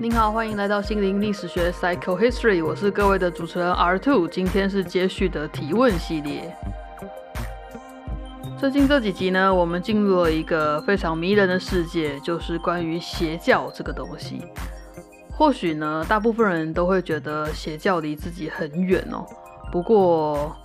您好，欢迎来到心灵历史学 Psycho History，我是各位的主持人 R Two，今天是接续的提问系列。最近这几集呢，我们进入了一个非常迷人的世界，就是关于邪教这个东西。或许呢，大部分人都会觉得邪教离自己很远哦。不过，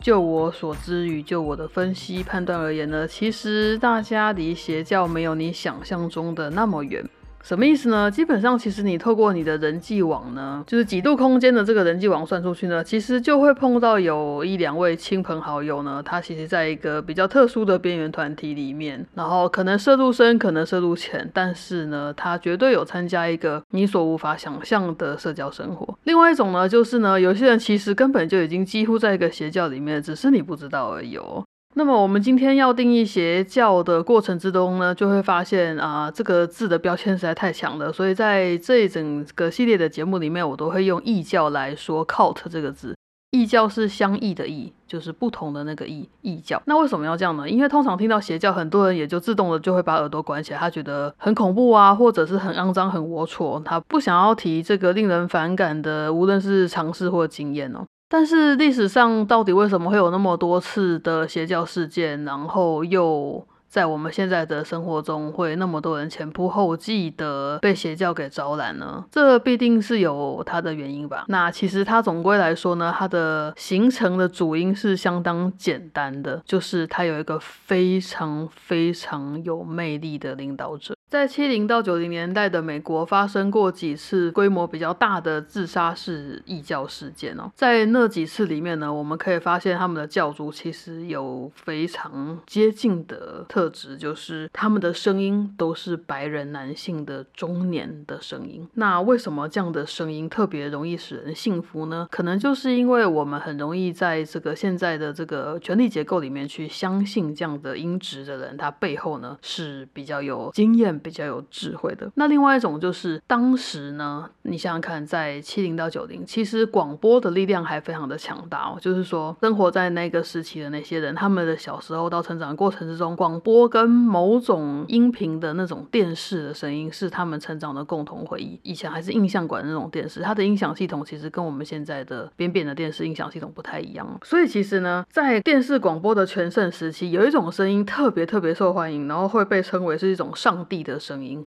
就我所知与就我的分析判断而言呢，其实大家离邪教没有你想象中的那么远。什么意思呢？基本上，其实你透过你的人际网呢，就是几度空间的这个人际网算出去呢，其实就会碰到有一两位亲朋好友呢，他其实在一个比较特殊的边缘团体里面，然后可能涉入深，可能涉入浅，但是呢，他绝对有参加一个你所无法想象的社交生活。另外一种呢，就是呢，有些人其实根本就已经几乎在一个邪教里面，只是你不知道而已哦。那么我们今天要定义邪教的过程之中呢，就会发现啊，这个字的标签实在太强了，所以在这整个系列的节目里面，我都会用异教来说 cult 这个字。异教是相异的异，就是不同的那个异异教。那为什么要这样呢？因为通常听到邪教，很多人也就自动的就会把耳朵关起来，他觉得很恐怖啊，或者是很肮脏、很龌龊，他不想要提这个令人反感的，无论是尝试或经验哦。但是历史上到底为什么会有那么多次的邪教事件，然后又在我们现在的生活中会那么多人前仆后继的被邪教给招揽呢？这必定是有它的原因吧？那其实它总归来说呢，它的形成的主因是相当简单的，就是它有一个非常非常有魅力的领导者。在七零到九零年代的美国，发生过几次规模比较大的自杀式异教事件哦。在那几次里面呢，我们可以发现他们的教主其实有非常接近的特质，就是他们的声音都是白人男性的中年的声音。那为什么这样的声音特别容易使人信服呢？可能就是因为我们很容易在这个现在的这个权力结构里面去相信这样的音质的人，他背后呢是比较有经验。比较有智慧的。那另外一种就是当时呢，你想想看，在七零到九零，其实广播的力量还非常的强大哦。就是说，生活在那个时期的那些人，他们的小时候到成长过程之中，广播播跟某种音频的那种电视的声音，是他们成长的共同回忆。以前还是印象馆那种电视，它的音响系统其实跟我们现在的扁扁的电视音响系统不太一样。所以其实呢，在电视广播的全盛时期，有一种声音特别特别受欢迎，然后会被称为是一种上帝。的声音，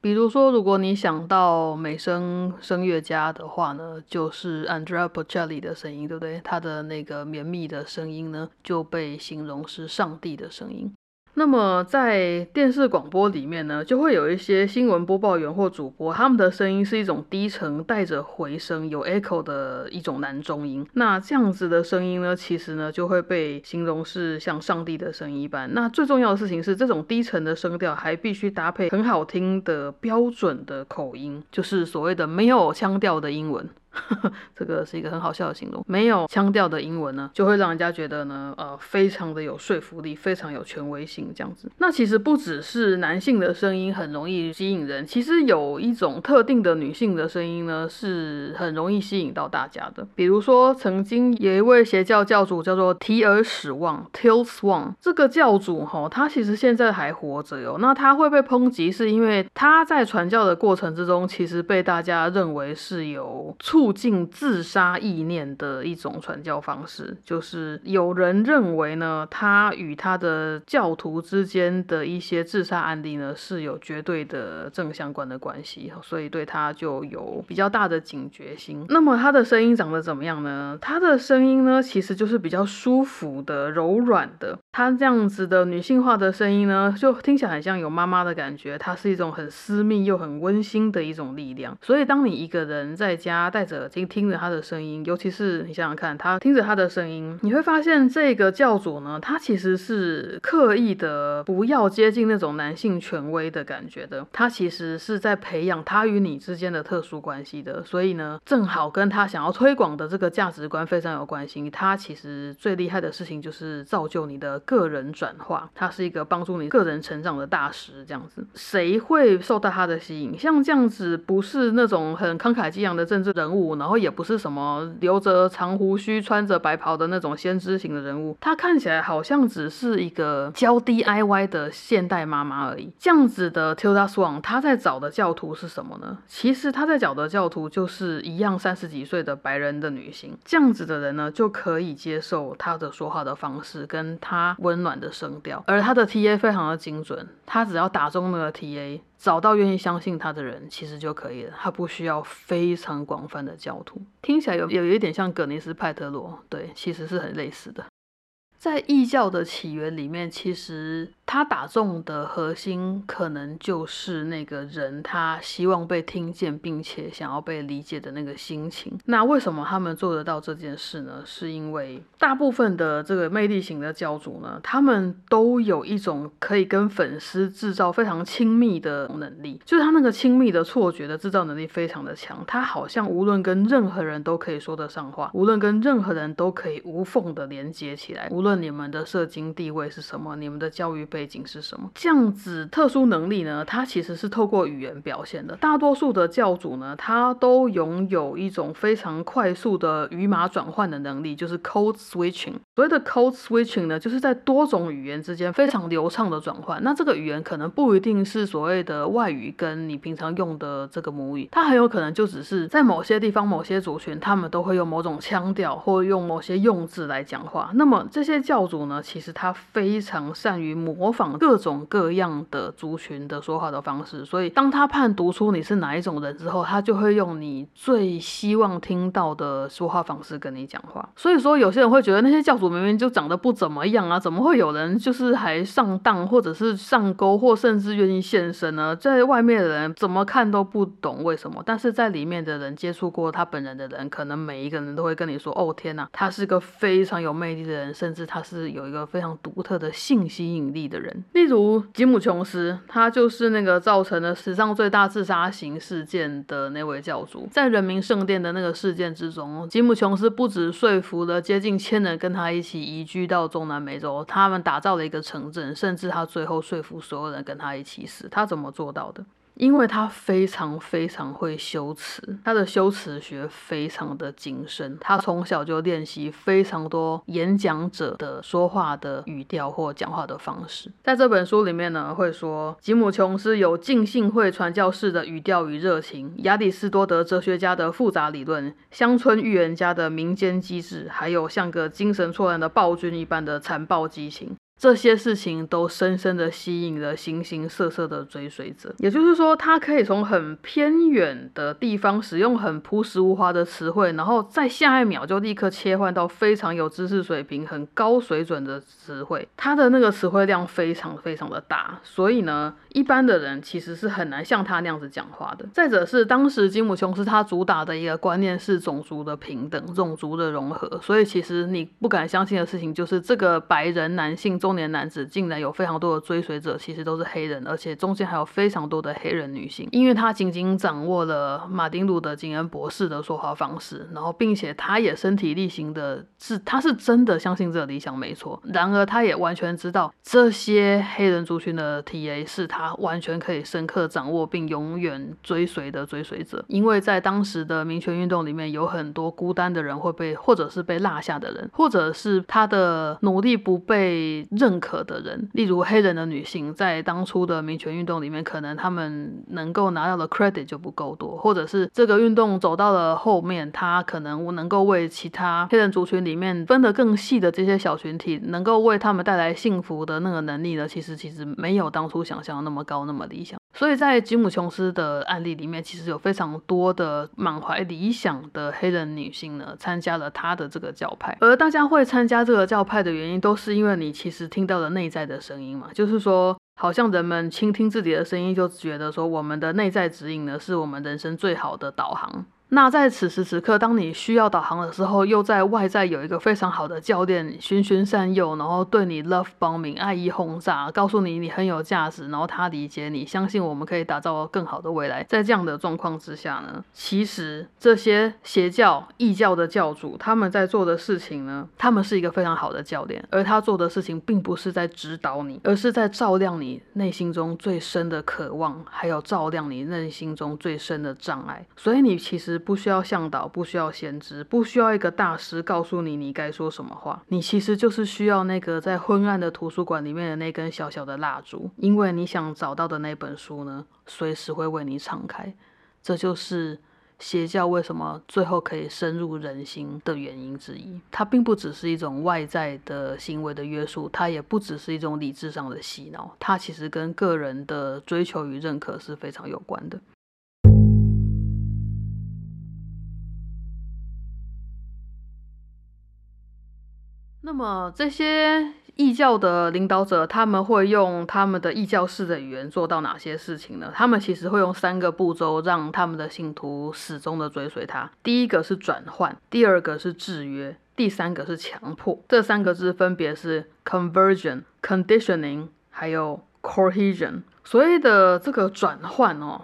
比如说，如果你想到美声声乐家的话呢，就是 Andrea Bocelli 的声音，对不对？他的那个绵密的声音呢，就被形容是上帝的声音。那么在电视广播里面呢，就会有一些新闻播报员或主播，他们的声音是一种低沉带着回声、有 echo 的一种男中音。那这样子的声音呢，其实呢就会被形容是像上帝的声音一般。那最重要的事情是，这种低沉的声调还必须搭配很好听的标准的口音，就是所谓的没有腔调的英文。这个是一个很好笑的形容，没有腔调的英文呢，就会让人家觉得呢，呃，非常的有说服力，非常有权威性这样子。那其实不只是男性的声音很容易吸引人，其实有一种特定的女性的声音呢，是很容易吸引到大家的。比如说，曾经有一位邪教教主叫做提尔史旺 （Til Swan），这个教主哈，他其实现在还活着哟。那他会被抨击，是因为他在传教的过程之中，其实被大家认为是有促。促进自杀意念的一种传教方式，就是有人认为呢，他与他的教徒之间的一些自杀案例呢是有绝对的正相关的关系，所以对他就有比较大的警觉心。那么他的声音长得怎么样呢？他的声音呢，其实就是比较舒服的、柔软的。他这样子的女性化的声音呢，就听起来很像有妈妈的感觉。它是一种很私密又很温馨的一种力量。所以当你一个人在家带。耳机听着他的声音，尤其是你想想看，他听着他的声音，你会发现这个教主呢，他其实是刻意的不要接近那种男性权威的感觉的，他其实是在培养他与你之间的特殊关系的，所以呢，正好跟他想要推广的这个价值观非常有关系。他其实最厉害的事情就是造就你的个人转化，他是一个帮助你个人成长的大师。这样子，谁会受到他的吸引？像这样子，不是那种很慷慨激昂的政治人物。然后也不是什么留着长胡须、穿着白袍的那种先知型的人物，他看起来好像只是一个教 DIY 的现代妈妈而已。这样子的 Tilda Swan，他在找的教徒是什么呢？其实他在找的教徒就是一样三十几岁的白人的女性。这样子的人呢，就可以接受他的说话的方式，跟他温暖的声调，而他的 TA 非常的精准，他只要打中那个 TA。找到愿意相信他的人，其实就可以了。他不需要非常广泛的教徒，听起来有有一点像葛尼斯派特罗，对，其实是很类似的。在异教的起源里面，其实。他打中的核心可能就是那个人，他希望被听见，并且想要被理解的那个心情。那为什么他们做得到这件事呢？是因为大部分的这个魅力型的教主呢，他们都有一种可以跟粉丝制造非常亲密的能力，就是他那个亲密的错觉的制造能力非常的强。他好像无论跟任何人都可以说得上话，无论跟任何人都可以无缝的连接起来，无论你们的社经地位是什么，你们的教育背。背景是什么？这样子特殊能力呢？它其实是透过语言表现的。大多数的教主呢，他都拥有一种非常快速的语码转换的能力，就是 code switching。所谓的 code switching 呢，就是在多种语言之间非常流畅的转换。那这个语言可能不一定是所谓的外语，跟你平常用的这个母语，它很有可能就只是在某些地方、某些族群，他们都会用某种腔调或用某些用字来讲话。那么这些教主呢，其实他非常善于模仿各种各样的族群的说话的方式，所以当他判读出你是哪一种人之后，他就会用你最希望听到的说话方式跟你讲话。所以说，有些人会觉得那些教主明明就长得不怎么样啊，怎么会有人就是还上当，或者是上钩，或甚至愿意现身呢？在外面的人怎么看都不懂为什么，但是在里面的人接触过他本人的人，可能每一个人都会跟你说：“哦天呐，他是个非常有魅力的人，甚至他是有一个非常独特的性吸引力的。”人，例如吉姆·琼斯，他就是那个造成了史上最大自杀型事件的那位教主。在人民圣殿的那个事件之中，吉姆·琼斯不止说服了接近千人跟他一起移居到中南美洲，他们打造了一个城镇，甚至他最后说服所有人跟他一起死。他怎么做到的？因为他非常非常会修辞，他的修辞学非常的谨慎。他从小就练习非常多演讲者的说话的语调或讲话的方式。在这本书里面呢，会说吉姆·琼斯有浸信会传教士的语调与热情，亚里士多德哲学家的复杂理论，乡村预言家的民间机智，还有像个精神错乱的暴君一般的残暴激情。这些事情都深深的吸引了形形色色的追随者，也就是说，他可以从很偏远的地方使用很朴实无华的词汇，然后在下一秒就立刻切换到非常有知识水平、很高水准的词汇。他的那个词汇量非常非常的大，所以呢，一般的人其实是很难像他那样子讲话的。再者是，当时金姆琼斯他主打的一个观念是种族的平等、种族的融合，所以其实你不敢相信的事情就是这个白人男性中。中年男子竟然有非常多的追随者，其实都是黑人，而且中间还有非常多的黑人女性，因为他仅仅掌握了马丁路德金恩博士的说话方式，然后并且他也身体力行的是，他是真的相信这个理想没错。然而他也完全知道这些黑人族群的 TA 是他完全可以深刻掌握并永远追随的追随者，因为在当时的民权运动里面有很多孤单的人会被，或者是被落下的人，或者是他的努力不被。认可的人，例如黑人的女性，在当初的民权运动里面，可能他们能够拿到的 credit 就不够多，或者是这个运动走到了后面，他可能能够为其他黑人族群里面分得更细的这些小群体，能够为他们带来幸福的那个能力呢？其实其实没有当初想象那么高那么理想。所以在吉姆·琼斯的案例里面，其实有非常多的满怀理想的黑人女性呢，参加了他的这个教派。而大家会参加这个教派的原因，都是因为你其实听到了内在的声音嘛，就是说，好像人们倾听自己的声音，就觉得说，我们的内在指引呢，是我们人生最好的导航。那在此时此刻，当你需要导航的时候，又在外在有一个非常好的教练循循善诱，然后对你 love bombing 爱意轰炸，告诉你你很有价值，然后他理解你，相信我们可以打造更好的未来。在这样的状况之下呢，其实这些邪教、异教的教主他们在做的事情呢，他们是一个非常好的教练，而他做的事情并不是在指导你，而是在照亮你内心中最深的渴望，还有照亮你内心中最深的障碍。所以你其实。不需要向导，不需要先知，不需要一个大师告诉你你该说什么话。你其实就是需要那个在昏暗的图书馆里面的那根小小的蜡烛，因为你想找到的那本书呢，随时会为你敞开。这就是邪教为什么最后可以深入人心的原因之一。它并不只是一种外在的行为的约束，它也不只是一种理智上的洗脑，它其实跟个人的追求与认可是非常有关的。那么这些异教的领导者，他们会用他们的异教式的语言做到哪些事情呢？他们其实会用三个步骤让他们的信徒始终的追随他。第一个是转换，第二个是制约，第三个是强迫。这三个字分别是 conversion、conditioning，还有 cohesion。所谓的这个转换哦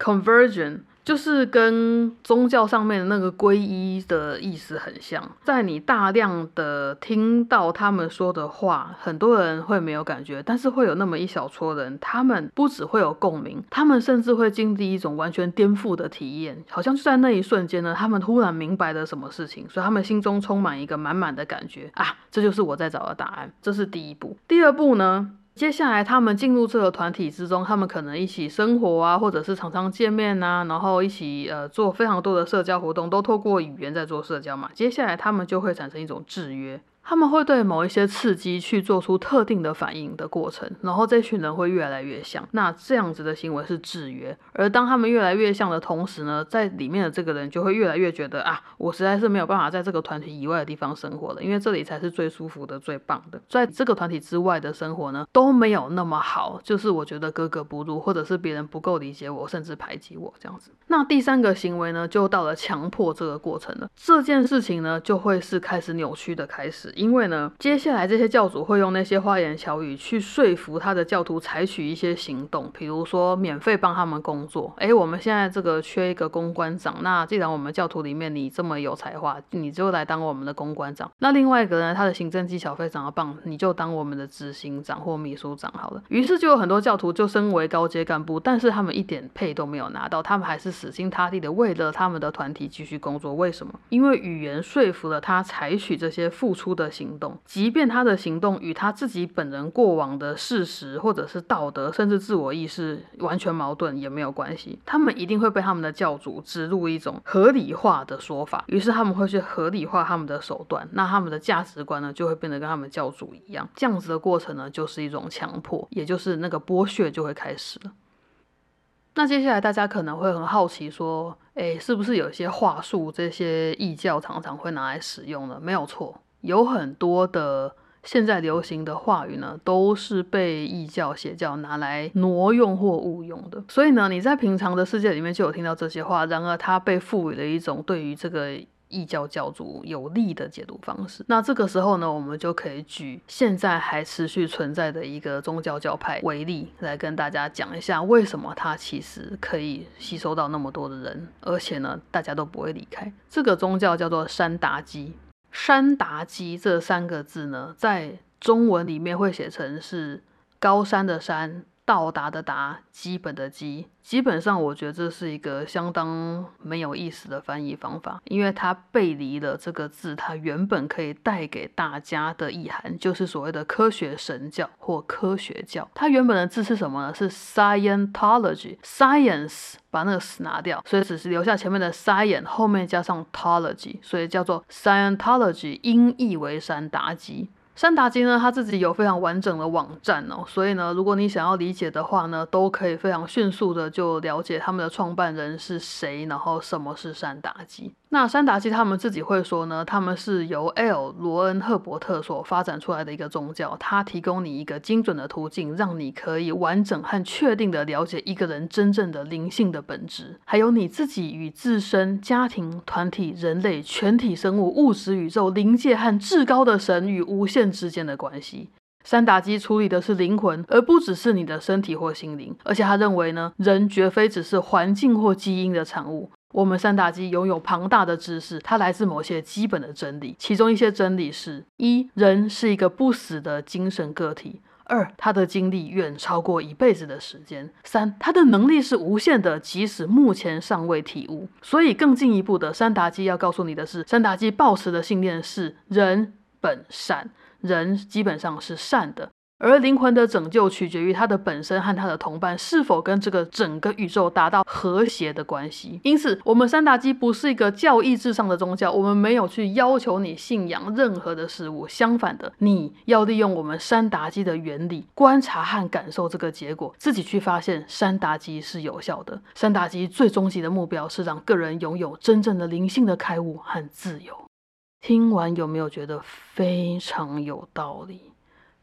，conversion。就是跟宗教上面的那个皈依的意思很像，在你大量的听到他们说的话，很多人会没有感觉，但是会有那么一小撮人，他们不只会有共鸣，他们甚至会经历一种完全颠覆的体验，好像就在那一瞬间呢，他们突然明白了什么事情，所以他们心中充满一个满满的感觉啊，这就是我在找的答案，这是第一步。第二步呢？接下来，他们进入这个团体之中，他们可能一起生活啊，或者是常常见面呐，然后一起呃做非常多的社交活动，都透过语言在做社交嘛。接下来，他们就会产生一种制约。他们会对某一些刺激去做出特定的反应的过程，然后这群人会越来越像。那这样子的行为是制约，而当他们越来越像的同时呢，在里面的这个人就会越来越觉得啊，我实在是没有办法在这个团体以外的地方生活了，因为这里才是最舒服的、最棒的。在这个团体之外的生活呢，都没有那么好，就是我觉得格格不入，或者是别人不够理解我，甚至排挤我这样子。那第三个行为呢，就到了强迫这个过程了。这件事情呢，就会是开始扭曲的开始。因为呢，接下来这些教主会用那些花言巧语去说服他的教徒采取一些行动，比如说免费帮他们工作。哎，我们现在这个缺一个公关长，那既然我们教徒里面你这么有才华，你就来当我们的公关长。那另外一个呢，他的行政技巧非常的棒，你就当我们的执行长或秘书长好了。于是就有很多教徒就升为高阶干部，但是他们一点配都没有拿到，他们还是死心塌地的为了他们的团体继续工作。为什么？因为语言说服了他采取这些付出的的。行动，即便他的行动与他自己本人过往的事实，或者是道德，甚至自我意识完全矛盾也没有关系，他们一定会被他们的教主植入一种合理化的说法，于是他们会去合理化他们的手段，那他们的价值观呢就会变得跟他们教主一样，这样子的过程呢就是一种强迫，也就是那个剥削就会开始了。那接下来大家可能会很好奇，说，诶，是不是有些话术，这些异教常常会拿来使用呢？没有错。有很多的现在流行的话语呢，都是被异教邪教拿来挪用或误用的。所以呢，你在平常的世界里面就有听到这些话，然而它被赋予了一种对于这个异教教主有利的解读方式。那这个时候呢，我们就可以举现在还持续存在的一个宗教教派为例，来跟大家讲一下为什么它其实可以吸收到那么多的人，而且呢，大家都不会离开。这个宗教叫做山达基。山达基这三个字呢，在中文里面会写成是高山的山。到达的达，基本的基，基本上我觉得这是一个相当没有意思的翻译方法，因为它背离了这个字它原本可以带给大家的意涵，就是所谓的科学神教或科学教。它原本的字是什么呢？是 Scientology，Science 把那个 s 拿掉，所以只是留下前面的 Science，后面加上 Tology，所以叫做 Scientology，音译为山达基。山达基呢，他自己有非常完整的网站哦，所以呢，如果你想要理解的话呢，都可以非常迅速的就了解他们的创办人是谁，然后什么是山达基。那山达基他们自己会说呢，他们是由 L 罗恩赫伯特所发展出来的一个宗教，它提供你一个精准的途径，让你可以完整和确定的了解一个人真正的灵性的本质，还有你自己与自身、家庭、团体、人类、全体生物、物质宇宙、灵界和至高的神与无限之间的关系。山达基处理的是灵魂，而不只是你的身体或心灵，而且他认为呢，人绝非只是环境或基因的产物。我们三打基拥有庞大的知识，它来自某些基本的真理，其中一些真理是：一人是一个不死的精神个体；二，他的经历远超过一辈子的时间；三，他的能力是无限的，即使目前尚未体悟。所以，更进一步的，山达基要告诉你的是，山达基抱持的信念是人本善，人基本上是善的。而灵魂的拯救取决于他的本身和他的同伴是否跟这个整个宇宙达到和谐的关系。因此，我们三打基不是一个教义至上的宗教，我们没有去要求你信仰任何的事物。相反的，你要利用我们三打基的原理，观察和感受这个结果，自己去发现三打基是有效的。三打基最终极的目标是让个人拥有真正的灵性的开悟和自由。听完有没有觉得非常有道理？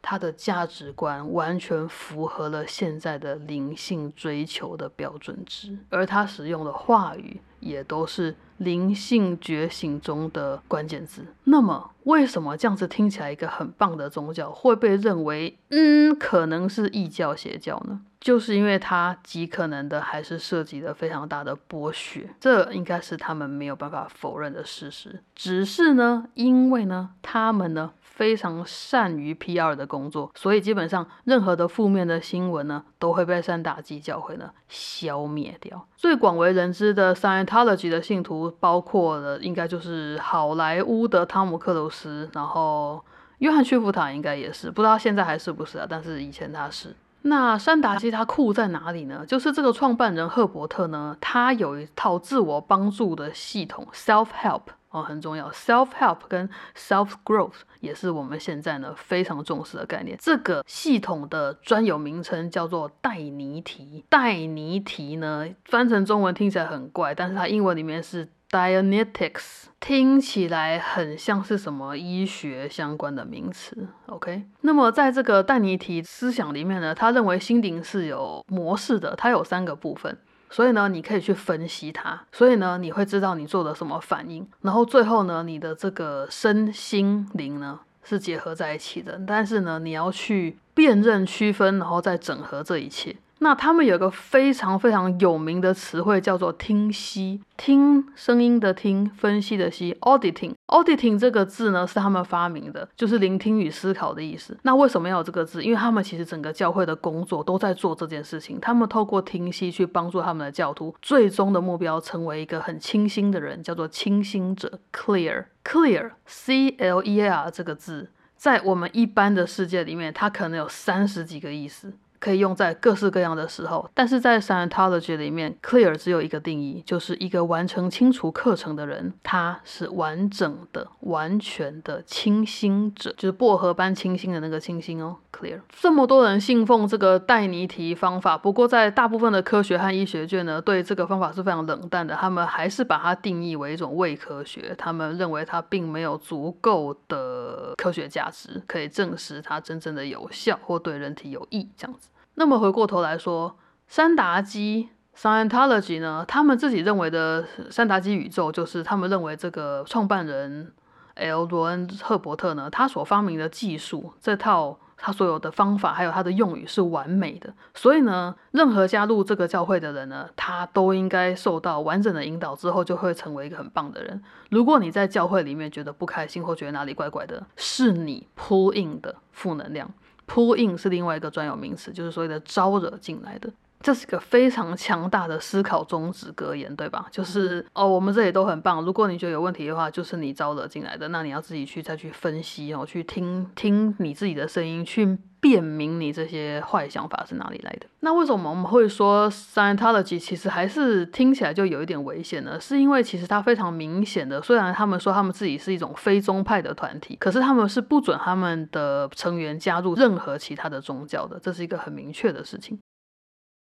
他的价值观完全符合了现在的灵性追求的标准值，而他使用的话语也都是灵性觉醒中的关键字。那么，为什么这样子听起来一个很棒的宗教会被认为，嗯，可能是异教邪教呢？就是因为它极可能的还是涉及了非常大的剥削，这应该是他们没有办法否认的事实。只是呢，因为呢，他们呢。非常善于 PR 的工作，所以基本上任何的负面的新闻呢，都会被三打基教会呢消灭掉。最广为人知的 Scientology 的信徒，包括了应该就是好莱坞的汤姆克鲁斯，然后约翰屈服塔应该也是，不知道现在还是不是啊？但是以前他是。那山达基他酷在哪里呢？就是这个创办人赫伯特呢，他有一套自我帮助的系统，self help。哦，很重要，self help 跟 self growth 也是我们现在呢非常重视的概念。这个系统的专有名称叫做戴尼提。戴尼提呢翻成中文听起来很怪，但是它英文里面是 Dianetics，听起来很像是什么医学相关的名词。OK，那么在这个戴尼提思想里面呢，他认为心灵是有模式的，它有三个部分。所以呢，你可以去分析它，所以呢，你会知道你做的什么反应，然后最后呢，你的这个身心灵呢是结合在一起的，但是呢，你要去辨认、区分，然后再整合这一切。那他们有个非常非常有名的词汇，叫做听析，听声音的听，分析的析，auditing。auditing 这个字呢是他们发明的，就是聆听与思考的意思。那为什么要有这个字？因为他们其实整个教会的工作都在做这件事情。他们透过听析去帮助他们的教徒，最终的目标成为一个很清新的人，叫做清新者，clear，clear，c l e a r 这个字，在我们一般的世界里面，它可能有三十几个意思。可以用在各式各样的时候，但是在 Scientology 里面，clear 只有一个定义，就是一个完成清除课程的人，他是完整的、完全的清新者，就是薄荷般清新的那个清新哦。clear，这么多人信奉这个戴尼提方法，不过在大部分的科学和医学界呢，对这个方法是非常冷淡的，他们还是把它定义为一种伪科学，他们认为它并没有足够的科学价值，可以证实它真正的有效或对人体有益这样子。那么回过头来说，三达基 Scientology 呢？他们自己认为的三达基宇宙，就是他们认为这个创办人 L 罗恩赫伯特呢，他所发明的技术，这套他所有的方法，还有他的用语是完美的。所以呢，任何加入这个教会的人呢，他都应该受到完整的引导之后，就会成为一个很棒的人。如果你在教会里面觉得不开心或觉得哪里怪怪的，是你 pull in 的负能量。Pull in 是另外一个专有名词，就是所谓的招惹进来的。这是个非常强大的思考宗旨格言，对吧？就是哦，我们这里都很棒。如果你觉得有问题的话，就是你招惹进来的，那你要自己去再去分析哦，去听听你自己的声音，去辨明你这些坏想法是哪里来的。那为什么我们会说 Scientology 其实还是听起来就有一点危险呢？是因为其实它非常明显的，虽然他们说他们自己是一种非宗派的团体，可是他们是不准他们的成员加入任何其他的宗教的，这是一个很明确的事情。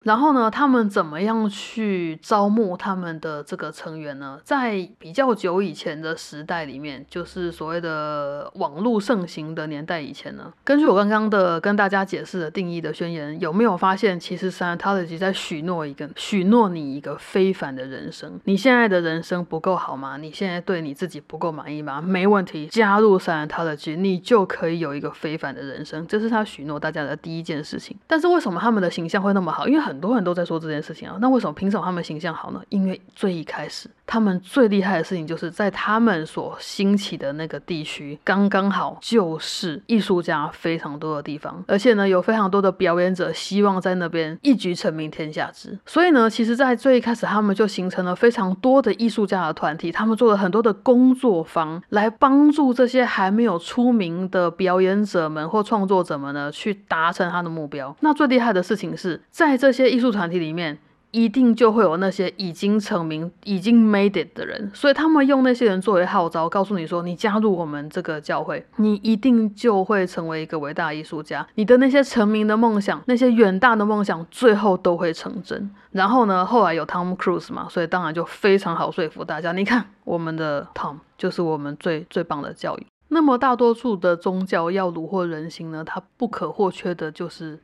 然后呢，他们怎么样去招募他们的这个成员呢？在比较久以前的时代里面，就是所谓的网络盛行的年代以前呢，根据我刚刚的跟大家解释的定义的宣言，有没有发现，其实 Scientology 在许诺一个许诺你一个非凡的人生？你现在的人生不够好吗？你现在对你自己不够满意吗？没问题，加入 Scientology，你就可以有一个非凡的人生。这是他许诺大家的第一件事情。但是为什么他们的形象会那么好？因为很。很多人都在说这件事情啊。那为什么凭什么他们形象好呢？因为最一开始，他们最厉害的事情就是在他们所兴起的那个地区，刚刚好就是艺术家非常多的地方，而且呢，有非常多的表演者希望在那边一举成名天下知。所以呢，其实，在最一开始，他们就形成了非常多的艺术家的团体，他们做了很多的工作坊，来帮助这些还没有出名的表演者们或创作者们呢，去达成他的目标。那最厉害的事情是在这些些艺术团体里面。一定就会有那些已经成名、已经 made it 的人，所以他们用那些人作为号召，告诉你说：你加入我们这个教会，你一定就会成为一个伟大艺术家。你的那些成名的梦想、那些远大的梦想，最后都会成真。然后呢，后来有 Tom Cruise 嘛，所以当然就非常好说服大家。你看，我们的 Tom 就是我们最最棒的教育。那么大多数的宗教要虏获人心呢，它不可或缺的就是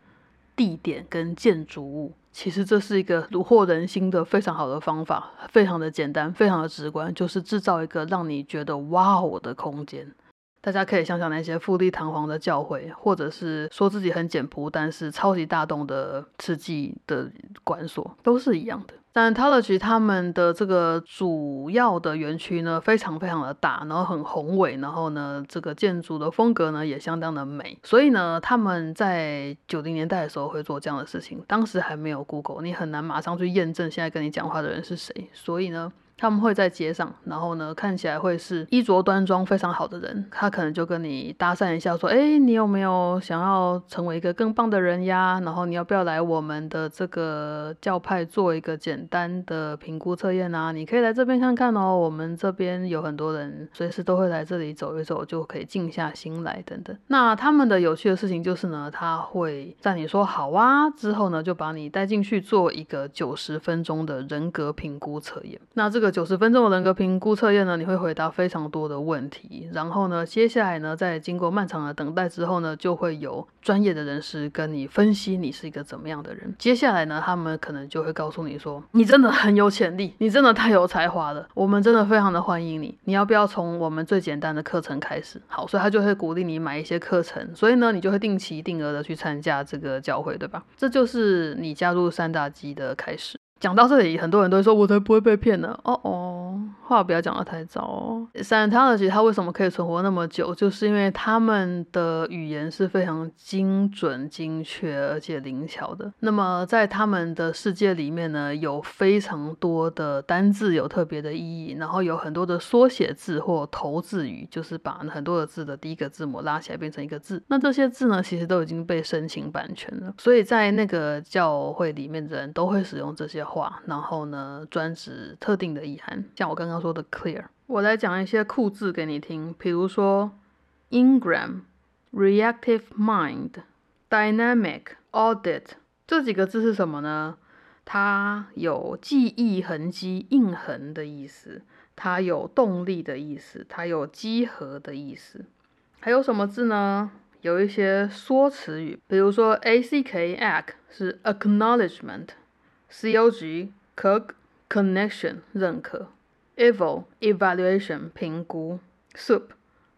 地点跟建筑物。其实这是一个虏获人心的非常好的方法，非常的简单，非常的直观，就是制造一个让你觉得哇哦的空间。大家可以想想那些富丽堂皇的教会，或者是说自己很简朴但是超级大动的刺激的馆所，都是一样的。但 t a l e r 他们的这个主要的园区呢，非常非常的大，然后很宏伟，然后呢，这个建筑的风格呢也相当的美，所以呢，他们在九零年代的时候会做这样的事情。当时还没有 Google，你很难马上去验证现在跟你讲话的人是谁，所以呢。他们会在街上，然后呢，看起来会是衣着端庄、非常好的人。他可能就跟你搭讪一下，说：“哎，你有没有想要成为一个更棒的人呀？然后你要不要来我们的这个教派做一个简单的评估测验啊？你可以来这边看看哦。我们这边有很多人随时都会来这里走一走，就可以静下心来等等。那他们的有趣的事情就是呢，他会在你说好啊之后呢，就把你带进去做一个九十分钟的人格评估测验。那这个。九十分钟的人格评估测验呢，你会回答非常多的问题，然后呢，接下来呢，在经过漫长的等待之后呢，就会有专业的人士跟你分析你是一个怎么样的人。接下来呢，他们可能就会告诉你说，你真的很有潜力，你真的太有才华了，我们真的非常的欢迎你。你要不要从我们最简单的课程开始？好，所以他就会鼓励你买一些课程，所以呢，你就会定期定额的去参加这个教会，对吧？这就是你加入三大基的开始。讲到这里，很多人都会说：“我才不会被骗呢。”哦哦，话不要讲得太早哦。Scientology 它为什么可以存活那么久，就是因为他们的语言是非常精准、精确而且灵巧的。那么在他们的世界里面呢，有非常多的单字有特别的意义，然后有很多的缩写字或头字语，就是把很多的字的第一个字母拉起来变成一个字。那这些字呢，其实都已经被申请版权了，所以在那个教会里面的人都会使用这些。话，然后呢，专指特定的意涵，像我刚刚说的 clear。我来讲一些酷字给你听，比如说 Ingram、Reactive Mind、Dynamic、Audit 这几个字是什么呢？它有记忆痕迹、印痕的意思，它有动力的意思，它有集合的意思。还有什么字呢？有一些缩词语，比如说 ACK、是 Acknowledgement。Cog Cog connection 认可 ，Eval evaluation 评估，Sup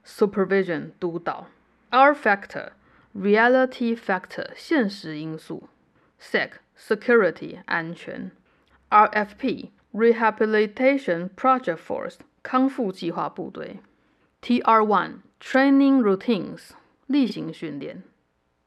supervision 督导，R factor reality factor 现实因素，Sec security 安全，RFP rehabilitation project force 康复计划部队，TR one training routines 例行训练。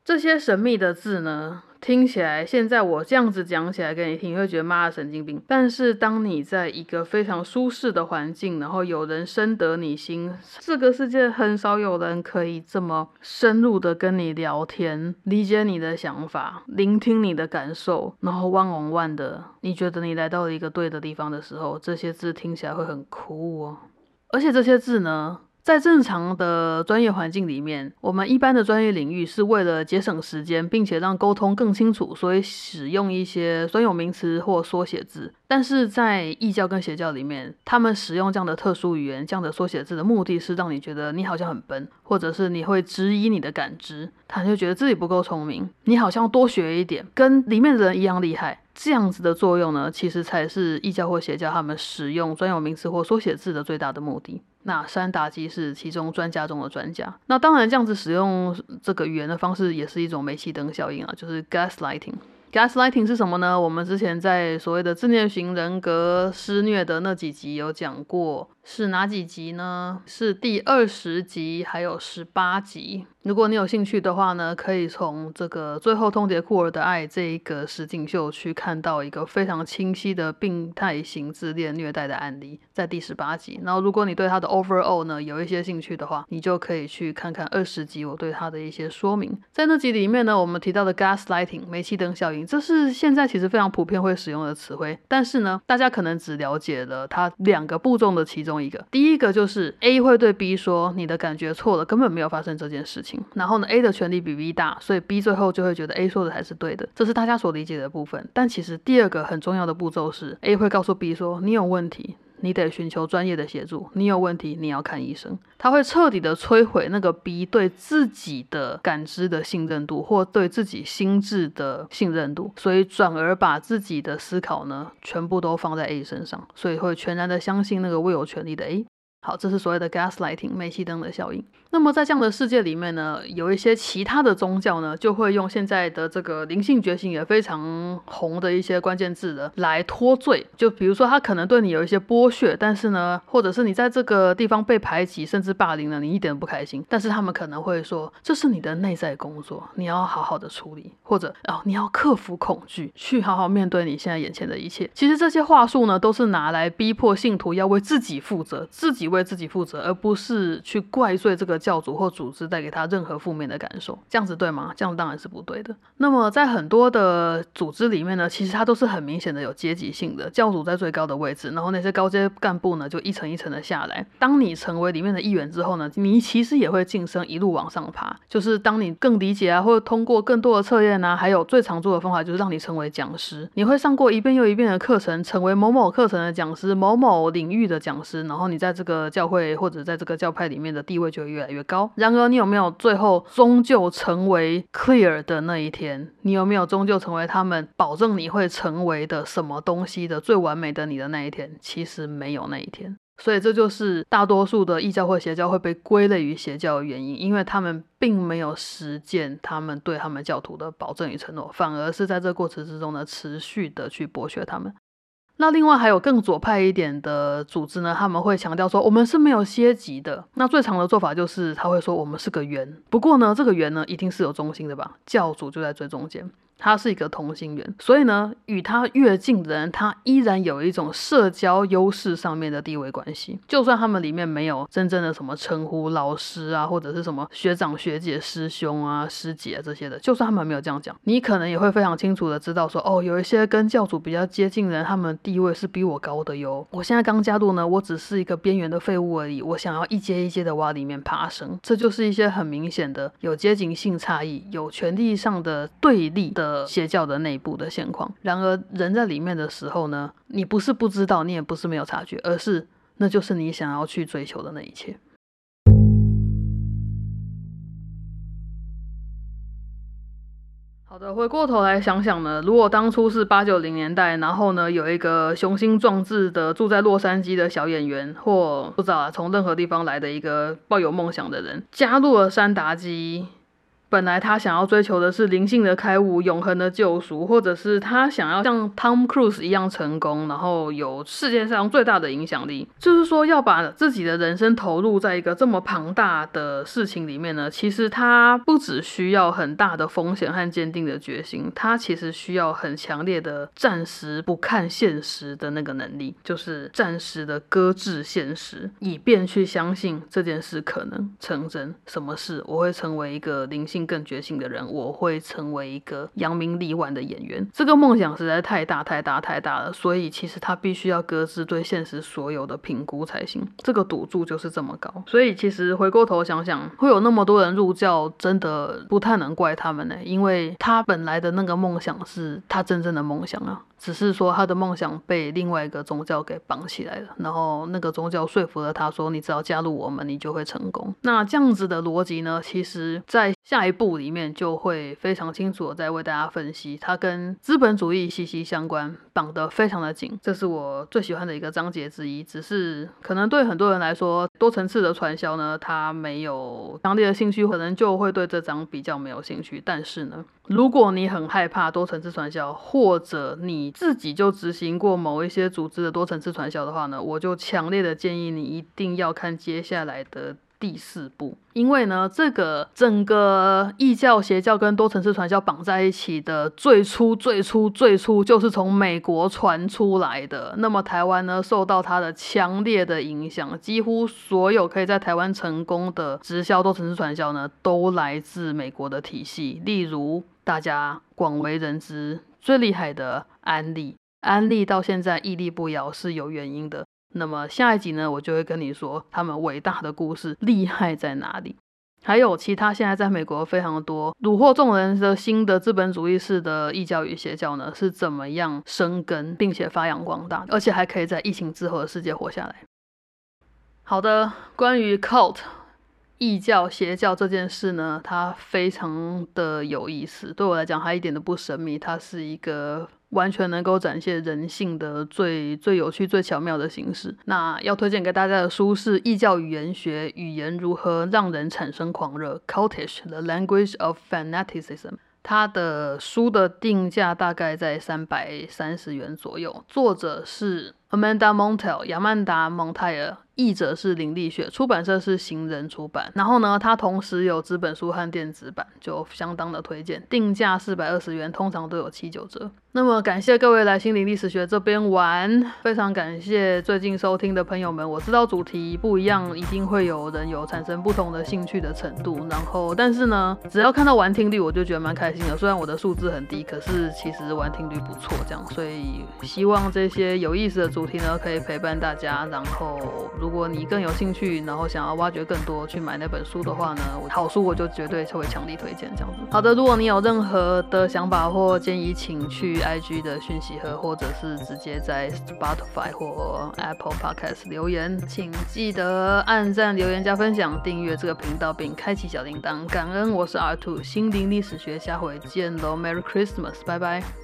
这些神秘的字呢？ 听起来，现在我这样子讲起来给你听，你会觉得妈的神经病。但是当你在一个非常舒适的环境，然后有人深得你心，这个世界很少有人可以这么深入的跟你聊天，理解你的想法，聆听你的感受，然后 one on one 的，你觉得你来到了一个对的地方的时候，这些字听起来会很酷哦。而且这些字呢？在正常的专业环境里面，我们一般的专业领域是为了节省时间，并且让沟通更清楚，所以使用一些专有名词或缩写字。但是在异教跟邪教里面，他们使用这样的特殊语言、这样的缩写字的目的是让你觉得你好像很笨，或者是你会质疑你的感知，他就觉得自己不够聪明，你好像多学一点，跟里面的人一样厉害。这样子的作用呢，其实才是异教或邪教他们使用专有名词或缩写字的最大的目的。那山达基是其中专家中的专家。那当然，这样子使用这个语言的方式也是一种煤气灯效应啊，就是 gaslighting。Gaslighting 是什么呢？我们之前在所谓的自恋型人格施虐的那几集有讲过。是哪几集呢？是第二十集，还有十八集。如果你有兴趣的话呢，可以从这个最后通牒库尔的爱这一个实景秀去看到一个非常清晰的病态型自恋虐待的案例，在第十八集。然后，如果你对他的 overall 呢有一些兴趣的话，你就可以去看看二十集我对他的一些说明。在那集里面呢，我们提到的 gaslighting 煤气灯效应，这是现在其实非常普遍会使用的词汇。但是呢，大家可能只了解了它两个步骤的其中。中一个，第一个就是 A 会对 B 说你的感觉错了，根本没有发生这件事情。然后呢，A 的权力比 B 大，所以 B 最后就会觉得 A 说的才是对的，这是大家所理解的部分。但其实第二个很重要的步骤是 A 会告诉 B 说你有问题。你得寻求专业的协助。你有问题，你要看医生。他会彻底的摧毁那个 B 对自己的感知的信任度，或对自己心智的信任度，所以转而把自己的思考呢，全部都放在 A 身上，所以会全然的相信那个未有权利的 A。好，这是所谓的 gaslighting 煤气灯的效应。那么在这样的世界里面呢，有一些其他的宗教呢，就会用现在的这个灵性觉醒也非常红的一些关键字的来脱罪。就比如说，他可能对你有一些剥削，但是呢，或者是你在这个地方被排挤，甚至霸凌了，你一点都不开心。但是他们可能会说，这是你的内在工作，你要好好的处理，或者哦，你要克服恐惧，去好好面对你现在眼前的一切。其实这些话术呢，都是拿来逼迫信徒要为自己负责，自己。为自己负责，而不是去怪罪这个教主或组织带给他任何负面的感受，这样子对吗？这样当然是不对的。那么在很多的组织里面呢，其实它都是很明显的有阶级性的，教主在最高的位置，然后那些高阶干部呢就一层一层的下来。当你成为里面的一员之后呢，你其实也会晋升，一路往上爬。就是当你更理解啊，或者通过更多的测验啊，还有最常做的方法就是让你成为讲师，你会上过一遍又一遍的课程，成为某某课程的讲师，某某领域的讲师，然后你在这个教会或者在这个教派里面的地位就会越来越高。然而，你有没有最后终究成为 clear 的那一天？你有没有终究成为他们保证你会成为的什么东西的最完美的你的那一天？其实没有那一天。所以这就是大多数的异教或邪教会被归类于邪教的原因，因为他们并没有实践他们对他们教徒的保证与承诺，反而是在这过程之中呢，持续的去剥削他们。那另外还有更左派一点的组织呢，他们会强调说我们是没有阶级的。那最常的做法就是他会说我们是个圆，不过呢，这个圆呢一定是有中心的吧？教主就在最中间。他是一个同心圆，所以呢，与他越近的人，他依然有一种社交优势上面的地位关系。就算他们里面没有真正的什么称呼老师啊，或者是什么学长学姐、师兄啊、师姐这些的，就算他们没有这样讲，你可能也会非常清楚的知道说，哦，有一些跟教主比较接近的人，他们地位是比我高的哟。我现在刚加入呢，我只是一个边缘的废物而已，我想要一阶一阶的往里面爬升。这就是一些很明显的有阶级性差异、有权力上的对立的。邪教的内部的现况。然而，人在里面的时候呢，你不是不知道，你也不是没有察觉，而是那就是你想要去追求的那一切。好的，回过头来想想呢，如果当初是八九零年代，然后呢，有一个雄心壮志的住在洛杉矶的小演员，或不知道，从任何地方来的一个抱有梦想的人，加入了山达基。本来他想要追求的是灵性的开悟、永恒的救赎，或者是他想要像 Tom Cruise 一样成功，然后有世界上最大的影响力。就是说，要把自己的人生投入在一个这么庞大的事情里面呢，其实他不只需要很大的风险和坚定的决心，他其实需要很强烈的暂时不看现实的那个能力，就是暂时的搁置现实，以便去相信这件事可能成真。什么事？我会成为一个灵性。更觉醒的人，我会成为一个扬名立万的演员。这个梦想实在太大太大太大了，所以其实他必须要搁置对现实所有的评估才行。这个赌注就是这么高，所以其实回过头想想，会有那么多人入教，真的不太能怪他们呢，因为他本来的那个梦想是他真正的梦想啊。只是说他的梦想被另外一个宗教给绑起来了，然后那个宗教说服了他说，你只要加入我们，你就会成功。那这样子的逻辑呢，其实在下一步里面就会非常清楚的再为大家分析，它跟资本主义息息相关，绑得非常的紧，这是我最喜欢的一个章节之一。只是可能对很多人来说，多层次的传销呢，他没有强烈的兴趣，可能就会对这章比较没有兴趣。但是呢，如果你很害怕多层次传销，或者你自己就执行过某一些组织的多层次传销的话呢，我就强烈的建议你一定要看接下来的。第四步，因为呢，这个整个异教邪教跟多层次传销绑在一起的最初、最初、最初就是从美国传出来的。那么台湾呢，受到它的强烈的影响，几乎所有可以在台湾成功的直销多层次传销呢，都来自美国的体系。例如大家广为人知最厉害的安利，安利到现在屹立不摇是有原因的。那么下一集呢，我就会跟你说他们伟大的故事厉害在哪里，还有其他现在在美国非常多虏获众人的新的资本主义式的异教与邪教呢，是怎么样生根并且发扬光大，而且还可以在疫情之后的世界活下来。好的，关于 cult 异教邪教这件事呢，它非常的有意思，对我来讲它一点都不神秘，它是一个。完全能够展现人性的最最有趣、最巧妙的形式。那要推荐给大家的书是《异教语言学：语言如何让人产生狂热》（Cultish: The Language of Fanaticism）。它的书的定价大概在三百三十元左右。作者是 Amanda Montel，亚曼达·蒙泰尔。译者是林立雪，出版社是行人出版。然后呢，它同时有纸本书和电子版，就相当的推荐。定价四百二十元，通常都有七九折。那么感谢各位来心灵历史学这边玩，非常感谢最近收听的朋友们。我知道主题不一样，一定会有人有产生不同的兴趣的程度。然后，但是呢，只要看到玩听率，我就觉得蛮开心的。虽然我的数字很低，可是其实玩听率不错。这样，所以希望这些有意思的主主题呢，可以陪伴大家。然后。如果你更有兴趣，然后想要挖掘更多去买那本书的话呢，好书我就绝对会强力推荐这样子。好的，如果你有任何的想法或建议，请去 IG 的讯息盒，或者是直接在 Spotify 或 Apple Podcast 留言。请记得按赞、留言、加分享、订阅这个频道，并开启小铃铛。感恩，我是 R Two，心灵历史学，下回见喽，Merry Christmas，拜拜。